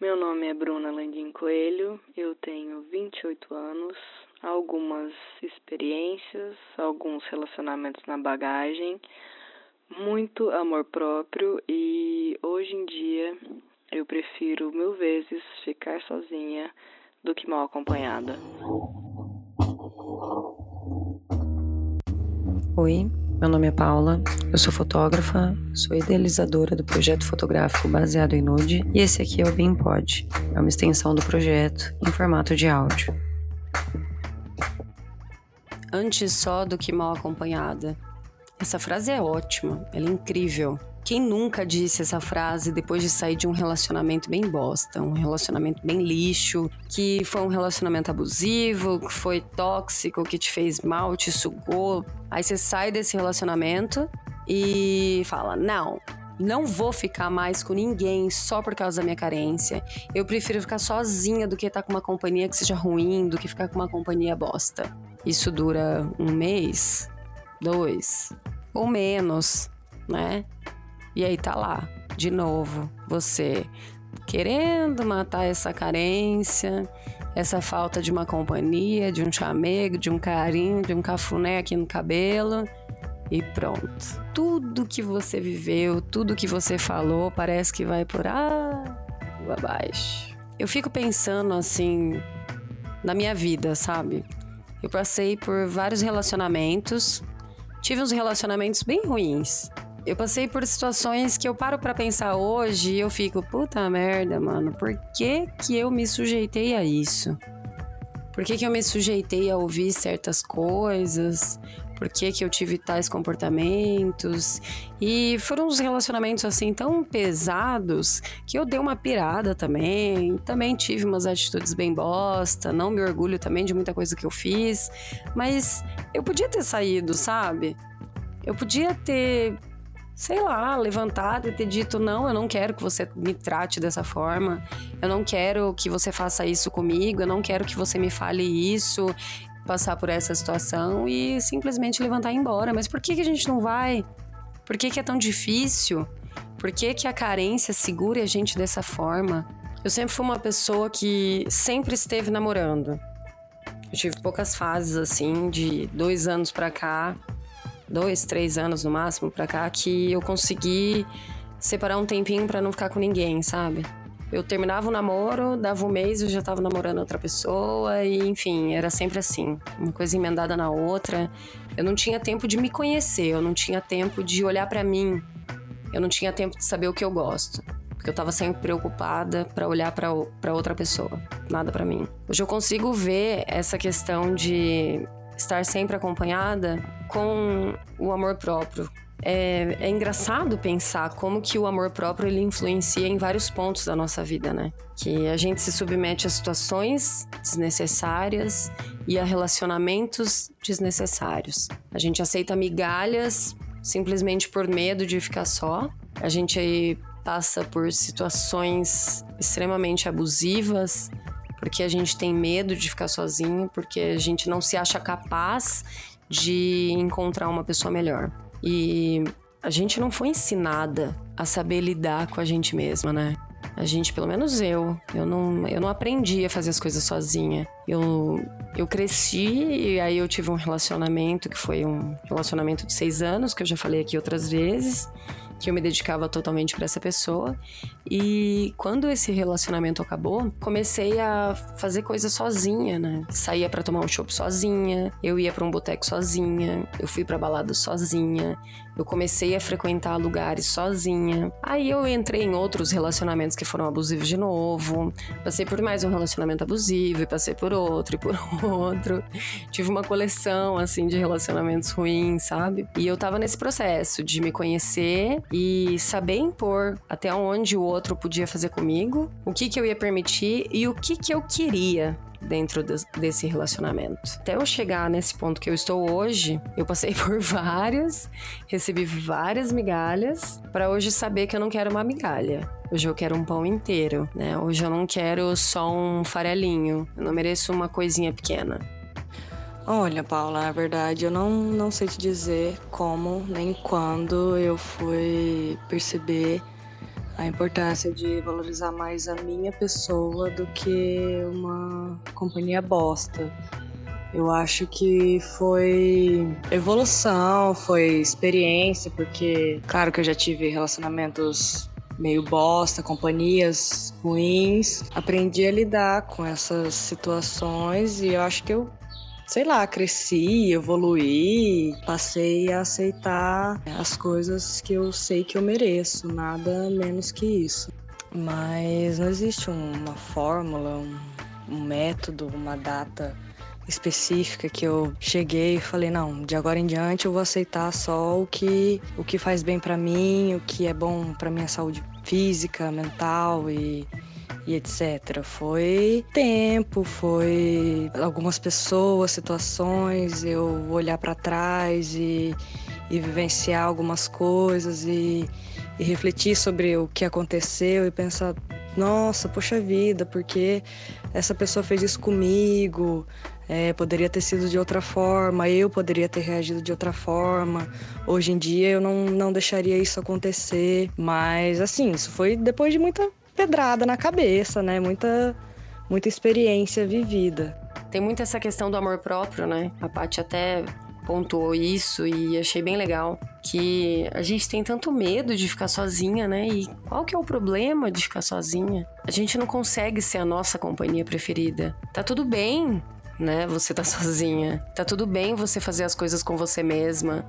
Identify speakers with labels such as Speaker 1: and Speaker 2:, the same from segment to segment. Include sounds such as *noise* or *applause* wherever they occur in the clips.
Speaker 1: Meu nome é Bruna Landim Coelho, eu tenho 28 anos, algumas experiências, alguns relacionamentos na bagagem, muito amor próprio e hoje em dia eu prefiro mil vezes ficar sozinha do que mal acompanhada.
Speaker 2: Oi, meu nome é Paula, eu sou fotógrafa, sou idealizadora do projeto fotográfico baseado em nude e esse aqui é o Bem Pod, é uma extensão do projeto em formato de áudio.
Speaker 3: Antes só do que mal acompanhada. Essa frase é ótima, ela é incrível. Quem nunca disse essa frase depois de sair de um relacionamento bem bosta, um relacionamento bem lixo, que foi um relacionamento abusivo, que foi tóxico, que te fez mal, te sugou. Aí você sai desse relacionamento e fala: Não, não vou ficar mais com ninguém só por causa da minha carência. Eu prefiro ficar sozinha do que estar com uma companhia que seja ruim, do que ficar com uma companhia bosta. Isso dura um mês, dois ou menos, né? E aí tá lá, de novo, você querendo matar essa carência, essa falta de uma companhia, de um chamego, de um carinho, de um cafuné aqui no cabelo. E pronto. Tudo que você viveu, tudo que você falou, parece que vai por água abaixo. Eu fico pensando assim na minha vida, sabe? Eu passei por vários relacionamentos, tive uns relacionamentos bem ruins. Eu passei por situações que eu paro para pensar hoje e eu fico, puta merda, mano, por que que eu me sujeitei a isso? Por que que eu me sujeitei a ouvir certas coisas? Por que que eu tive tais comportamentos? E foram uns relacionamentos assim tão pesados que eu dei uma pirada também. Também tive umas atitudes bem bosta, não me orgulho também de muita coisa que eu fiz, mas eu podia ter saído, sabe? Eu podia ter sei lá, levantado e ter dito: não, eu não quero que você me trate dessa forma, eu não quero que você faça isso comigo, eu não quero que você me fale isso, passar por essa situação e simplesmente levantar e ir embora. Mas por que, que a gente não vai? Por que, que é tão difícil? Por que, que a carência segura a gente dessa forma? Eu sempre fui uma pessoa que sempre esteve namorando. Eu tive poucas fases assim, de dois anos pra cá, dois, três anos no máximo pra cá, que eu consegui separar um tempinho para não ficar com ninguém, sabe? Eu terminava o namoro, dava um mês, eu já tava namorando outra pessoa, e enfim, era sempre assim, uma coisa emendada na outra. Eu não tinha tempo de me conhecer, eu não tinha tempo de olhar para mim, eu não tinha tempo de saber o que eu gosto. Porque eu tava sempre preocupada para olhar para outra pessoa, nada para mim. Hoje eu consigo ver essa questão de estar sempre acompanhada com o amor próprio. É, é, engraçado pensar como que o amor próprio ele influencia em vários pontos da nossa vida, né? Que a gente se submete a situações desnecessárias e a relacionamentos desnecessários. A gente aceita migalhas simplesmente por medo de ficar só. A gente passa por situações extremamente abusivas porque a gente tem medo de ficar sozinho, porque a gente não se acha capaz de encontrar uma pessoa melhor. E a gente não foi ensinada a saber lidar com a gente mesma, né? A gente, pelo menos eu, eu não, eu não aprendi a fazer as coisas sozinha. Eu, eu cresci e aí eu tive um relacionamento que foi um relacionamento de seis anos, que eu já falei aqui outras vezes que eu me dedicava totalmente para essa pessoa. E quando esse relacionamento acabou, comecei a fazer coisas sozinha, né? Saía para tomar um chopp sozinha, eu ia para um boteco sozinha, eu fui para balada sozinha, eu comecei a frequentar lugares sozinha. Aí eu entrei em outros relacionamentos que foram abusivos de novo. Passei por mais um relacionamento abusivo e passei por outro e por *laughs* outro. Tive uma coleção assim de relacionamentos ruins, sabe? E eu tava nesse processo de me conhecer e saber impor até onde o outro podia fazer comigo, o que que eu ia permitir e o que que eu queria dentro desse relacionamento. Até eu chegar nesse ponto que eu estou hoje, eu passei *laughs* por vários, recebi várias migalhas, para hoje saber que eu não quero uma migalha. Hoje eu quero um pão inteiro, né? Hoje eu não quero só um farelinho. Eu não mereço uma coisinha pequena.
Speaker 1: Olha, Paula, na verdade eu não, não sei te dizer como nem quando eu fui perceber
Speaker 4: a importância de valorizar mais a minha pessoa do que uma companhia bosta. Eu acho que foi evolução, foi experiência, porque, claro que eu já tive relacionamentos meio bosta, companhias ruins. Aprendi a lidar com essas situações e eu acho que eu sei lá, cresci, evoluí, passei a aceitar as coisas que eu sei que eu mereço, nada menos que isso. Mas não existe uma fórmula, um, um método, uma data específica que eu cheguei e falei não, de agora em diante eu vou aceitar só o que o que faz bem para mim, o que é bom para minha saúde física, mental e e etc. Foi tempo, foi algumas pessoas, situações, eu olhar para trás e, e vivenciar algumas coisas e, e refletir sobre o que aconteceu e pensar, nossa, poxa vida, porque essa pessoa fez isso comigo? É, poderia ter sido de outra forma, eu poderia ter reagido de outra forma. Hoje em dia eu não, não deixaria isso acontecer. Mas assim, isso foi depois de muita pedrada na cabeça, né? Muita, muita experiência vivida.
Speaker 3: Tem muito essa questão do amor próprio, né? A Paty até pontuou isso e achei bem legal que a gente tem tanto medo de ficar sozinha, né? E qual que é o problema de ficar sozinha? A gente não consegue ser a nossa companhia preferida. Tá tudo bem, né? Você tá *laughs* sozinha. Tá tudo bem você fazer as coisas com você mesma,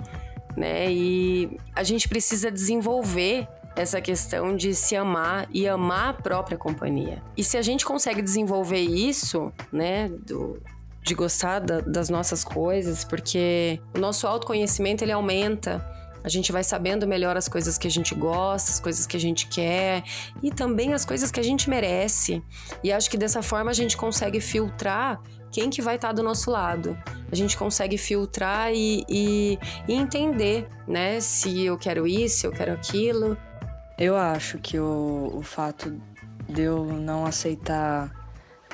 Speaker 3: né? E a gente precisa desenvolver essa questão de se amar e amar a própria companhia. E se a gente consegue desenvolver isso, né, do, de gostar da, das nossas coisas, porque o nosso autoconhecimento ele aumenta. A gente vai sabendo melhor as coisas que a gente gosta, as coisas que a gente quer e também as coisas que a gente merece. E acho que dessa forma a gente consegue filtrar quem que vai estar do nosso lado. A gente consegue filtrar e, e, e entender, né? Se eu quero isso, se eu quero aquilo.
Speaker 4: Eu acho que o, o fato de eu não aceitar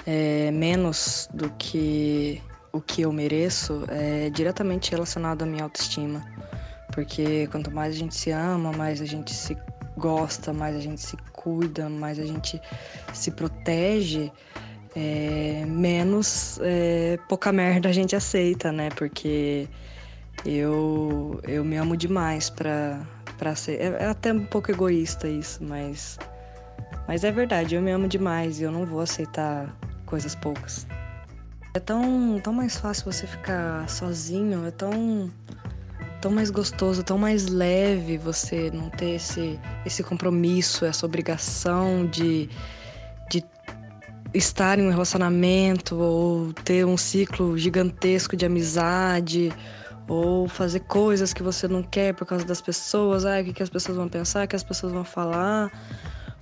Speaker 4: é, menos do que o que eu mereço é diretamente relacionado à minha autoestima. Porque quanto mais a gente se ama, mais a gente se gosta, mais a gente se cuida, mais a gente se protege, é, menos é, pouca merda a gente aceita, né? Porque eu, eu me amo demais pra, para ser. É, é até um pouco egoísta isso, mas. Mas é verdade, eu me amo demais e eu não vou aceitar coisas poucas. É tão, tão mais fácil você ficar sozinho, é tão, tão mais gostoso, tão mais leve você não ter esse, esse compromisso, essa obrigação de, de estar em um relacionamento ou ter um ciclo gigantesco de amizade ou fazer coisas que você não quer por causa das pessoas, ah, o que, que as pessoas vão pensar, o que as pessoas vão falar.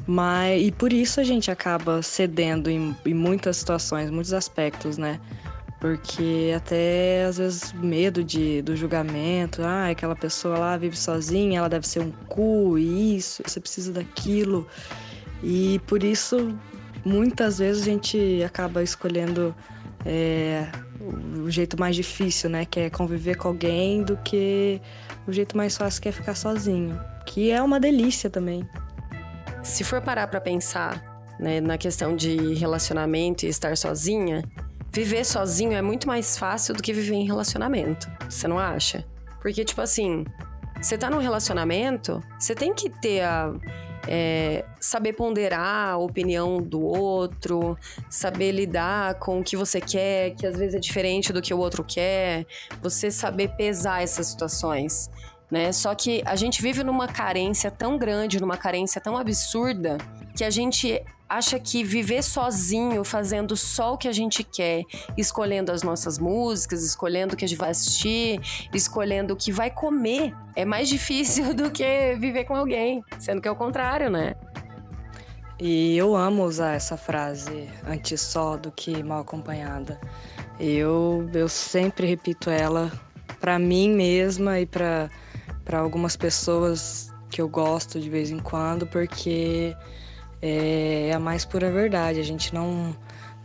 Speaker 4: Mas, e por isso a gente acaba cedendo em, em muitas situações, muitos aspectos, né? Porque até às vezes medo de, do julgamento, ah, aquela pessoa lá vive sozinha, ela deve ser um cu, isso, você precisa daquilo. E por isso muitas vezes a gente acaba escolhendo é, o jeito mais difícil, né? Que é conviver com alguém, do que o jeito mais fácil que é ficar sozinho. Que é uma delícia também.
Speaker 3: Se for parar para pensar né, na questão de relacionamento e estar sozinha, viver sozinho é muito mais fácil do que viver em relacionamento. Você não acha? Porque, tipo assim, você tá num relacionamento, você tem que ter a é, saber ponderar a opinião do outro, saber lidar com o que você quer, que às vezes é diferente do que o outro quer, você saber pesar essas situações. Né? Só que a gente vive numa carência tão grande, numa carência tão absurda, que a gente acha que viver sozinho, fazendo só o que a gente quer, escolhendo as nossas músicas, escolhendo o que a gente vai assistir, escolhendo o que vai comer, é mais difícil *laughs* do que viver com alguém, sendo que é o contrário, né?
Speaker 4: E eu amo usar essa frase antes só do que mal acompanhada. Eu, eu sempre repito ela para mim mesma e para algumas pessoas que eu gosto de vez em quando, porque é a mais pura verdade. A gente não,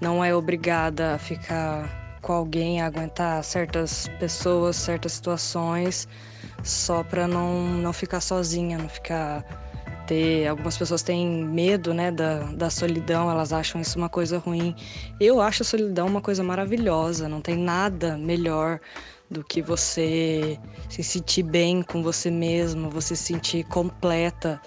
Speaker 4: não é obrigada a ficar com alguém, a aguentar certas pessoas, certas situações, só para não, não ficar sozinha, não ficar ter. Algumas pessoas têm medo, né, da, da solidão, elas acham isso uma coisa ruim. Eu acho a solidão uma coisa maravilhosa, não tem nada melhor do que você se sentir bem com você mesmo, você se sentir completa,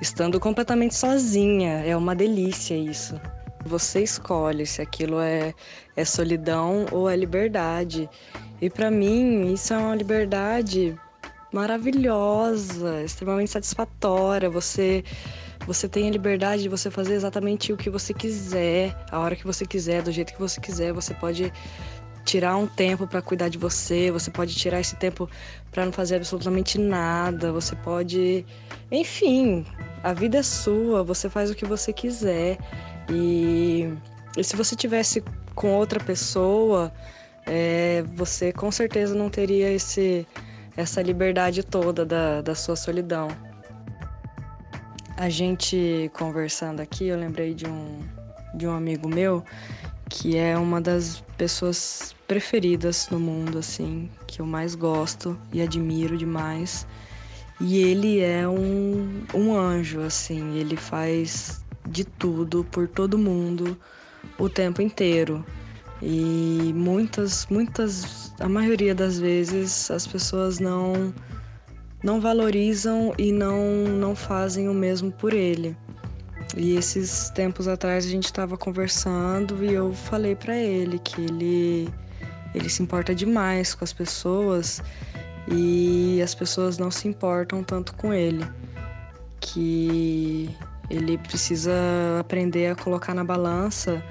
Speaker 4: estando completamente sozinha. É uma delícia isso. Você escolhe se aquilo é, é solidão ou é liberdade. E para mim, isso é uma liberdade maravilhosa, extremamente satisfatória. Você você tem a liberdade de você fazer exatamente o que você quiser, a hora que você quiser, do jeito que você quiser. Você pode tirar um tempo para cuidar de você, você pode tirar esse tempo para não fazer absolutamente nada, você pode, enfim, a vida é sua, você faz o que você quiser. E, e se você tivesse com outra pessoa, é, você com certeza não teria esse essa liberdade toda da, da sua solidão. A gente conversando aqui, eu lembrei de um, de um amigo meu que é uma das pessoas preferidas no mundo, assim, que eu mais gosto e admiro demais. E ele é um, um anjo, assim, ele faz de tudo por todo mundo o tempo inteiro. E muitas, muitas, a maioria das vezes as pessoas não não valorizam e não não fazem o mesmo por ele. E esses tempos atrás a gente estava conversando e eu falei para ele que ele ele se importa demais com as pessoas e as pessoas não se importam tanto com ele. Que ele precisa aprender a colocar na balança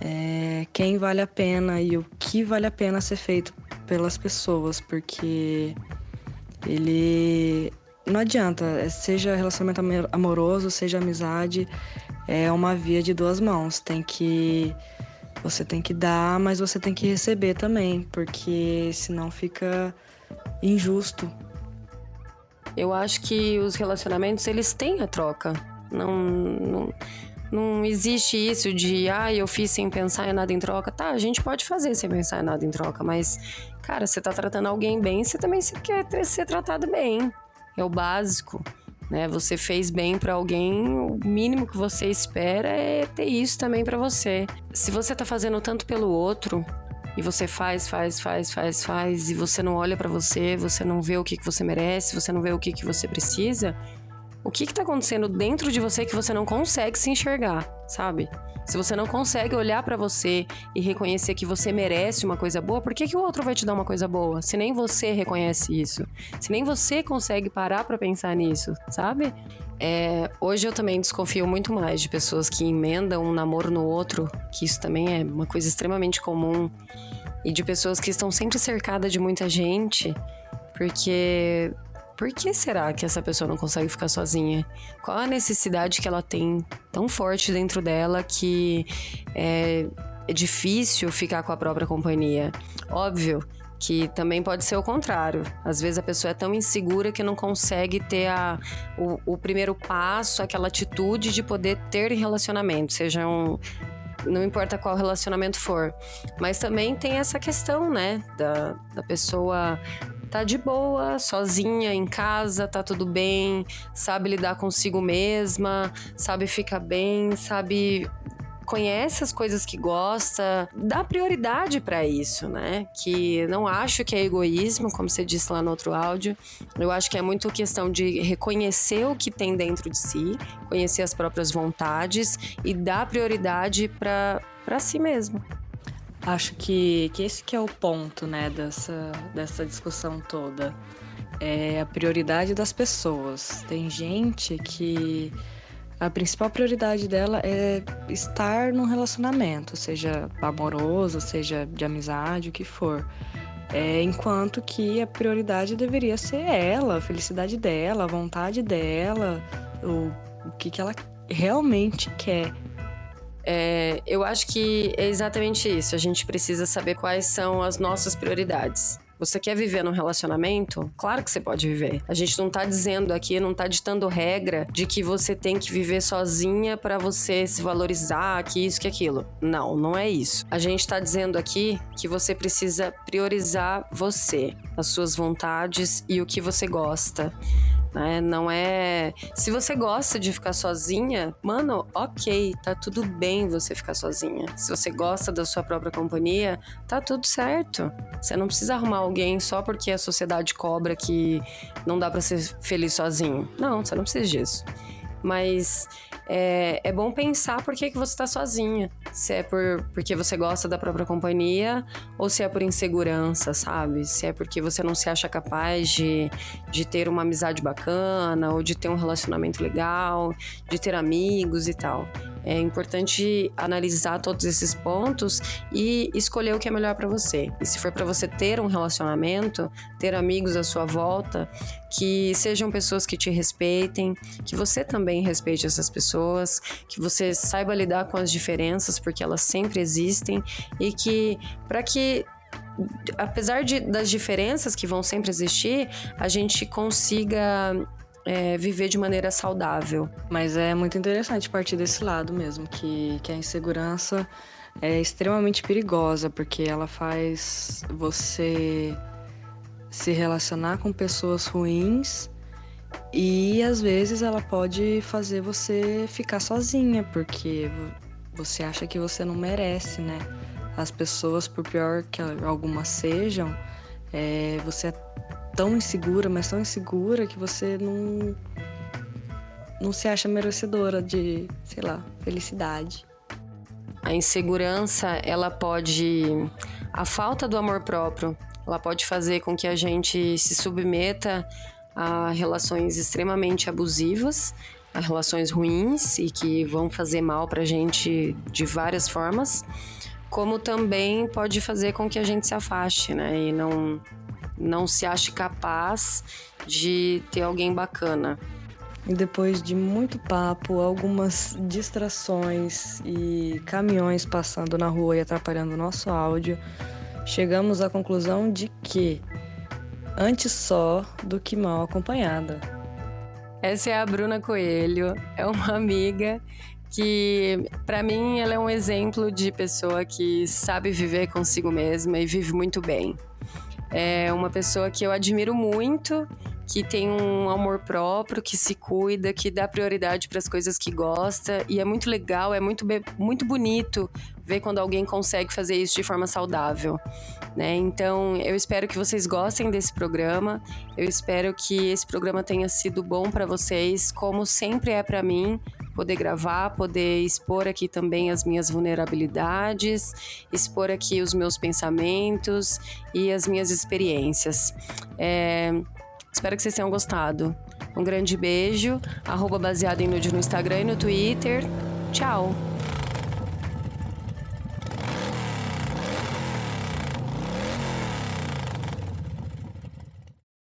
Speaker 4: é, quem vale a pena e o que vale a pena ser feito pelas pessoas, porque ele não adianta, é, seja relacionamento amoroso, seja amizade, é uma via de duas mãos. Tem que você tem que dar, mas você tem que receber também, porque senão fica injusto.
Speaker 3: Eu acho que os relacionamentos eles têm a troca. Não, não não existe isso de, ah, eu fiz sem pensar em nada em troca. Tá, a gente pode fazer sem pensar em nada em troca, mas, cara, você tá tratando alguém bem, você também quer ser tratado bem. É o básico, né? Você fez bem para alguém, o mínimo que você espera é ter isso também para você. Se você tá fazendo tanto pelo outro, e você faz, faz, faz, faz, faz, e você não olha para você, você não vê o que, que você merece, você não vê o que, que você precisa, o que está acontecendo dentro de você que você não consegue se enxergar, sabe? Se você não consegue olhar para você e reconhecer que você merece uma coisa boa, por que, que o outro vai te dar uma coisa boa? Se nem você reconhece isso, se nem você consegue parar para pensar nisso, sabe? É, hoje eu também desconfio muito mais de pessoas que emendam um namoro no outro, que isso também é uma coisa extremamente comum, e de pessoas que estão sempre cercadas de muita gente, porque por que será que essa pessoa não consegue ficar sozinha? Qual a necessidade que ela tem tão forte dentro dela que é, é difícil ficar com a própria companhia? Óbvio que também pode ser o contrário. Às vezes a pessoa é tão insegura que não consegue ter a, o, o primeiro passo, aquela atitude de poder ter relacionamento, seja um, não importa qual relacionamento for. Mas também tem essa questão, né, da, da pessoa tá de boa, sozinha em casa, tá tudo bem, sabe lidar consigo mesma, sabe ficar bem, sabe conhece as coisas que gosta, dá prioridade para isso, né? Que não acho que é egoísmo, como você disse lá no outro áudio. Eu acho que é muito questão de reconhecer o que tem dentro de si, conhecer as próprias vontades e dar prioridade para si mesmo.
Speaker 4: Acho que, que esse que é o ponto, né, dessa, dessa discussão toda. É a prioridade das pessoas. Tem gente que a principal prioridade dela é estar num relacionamento, seja amoroso, seja de amizade, o que for. É, enquanto que a prioridade deveria ser ela, a felicidade dela, a vontade dela, o, o que, que ela realmente quer.
Speaker 3: É, eu acho que é exatamente isso. A gente precisa saber quais são as nossas prioridades. Você quer viver num relacionamento? Claro que você pode viver. A gente não tá dizendo aqui, não tá ditando regra de que você tem que viver sozinha para você se valorizar, que isso, que aquilo. Não, não é isso. A gente tá dizendo aqui que você precisa priorizar você, as suas vontades e o que você gosta. Né? Não é. Se você gosta de ficar sozinha, mano, ok, tá tudo bem você ficar sozinha. Se você gosta da sua própria companhia, tá tudo certo. Você não precisa arrumar alguém só porque a sociedade cobra que não dá para ser feliz sozinho. Não, você não precisa disso. Mas é, é bom pensar por que, que você está sozinha. Se é por, porque você gosta da própria companhia ou se é por insegurança, sabe? Se é porque você não se acha capaz de, de ter uma amizade bacana ou de ter um relacionamento legal, de ter amigos e tal. É importante analisar todos esses pontos e escolher o que é melhor para você. E se for para você ter um relacionamento, ter amigos à sua volta, que sejam pessoas que te respeitem, que você também respeite essas pessoas, que você saiba lidar com as diferenças, porque elas sempre existem e que para que apesar de, das diferenças que vão sempre existir, a gente consiga é, viver de maneira saudável.
Speaker 4: Mas é muito interessante partir desse lado mesmo, que, que a insegurança é extremamente perigosa, porque ela faz você se relacionar com pessoas ruins e às vezes ela pode fazer você ficar sozinha, porque você acha que você não merece, né? As pessoas, por pior que algumas sejam, é, você tão insegura, mas tão insegura que você não não se acha merecedora de, sei lá, felicidade.
Speaker 3: A insegurança, ela pode a falta do amor próprio, ela pode fazer com que a gente se submeta a relações extremamente abusivas, a relações ruins e que vão fazer mal pra gente de várias formas, como também pode fazer com que a gente se afaste, né? E não não se ache capaz de ter alguém bacana.
Speaker 4: E depois de muito papo, algumas distrações e caminhões passando na rua e atrapalhando o nosso áudio, chegamos à conclusão de que antes só do que mal acompanhada.
Speaker 3: Essa é a Bruna Coelho, é uma amiga que para mim ela é um exemplo de pessoa que sabe viver consigo mesma e vive muito bem. É uma pessoa que eu admiro muito, que tem um amor próprio, que se cuida, que dá prioridade para as coisas que gosta. E é muito legal, é muito, muito bonito ver quando alguém consegue fazer isso de forma saudável. Né? Então, eu espero que vocês gostem desse programa. Eu espero que esse programa tenha sido bom para vocês, como sempre é para mim poder gravar, poder expor aqui também as minhas vulnerabilidades, expor aqui os meus pensamentos e as minhas experiências. É, espero que vocês tenham gostado. Um grande beijo, arroba baseado em nude no Instagram e no Twitter. Tchau!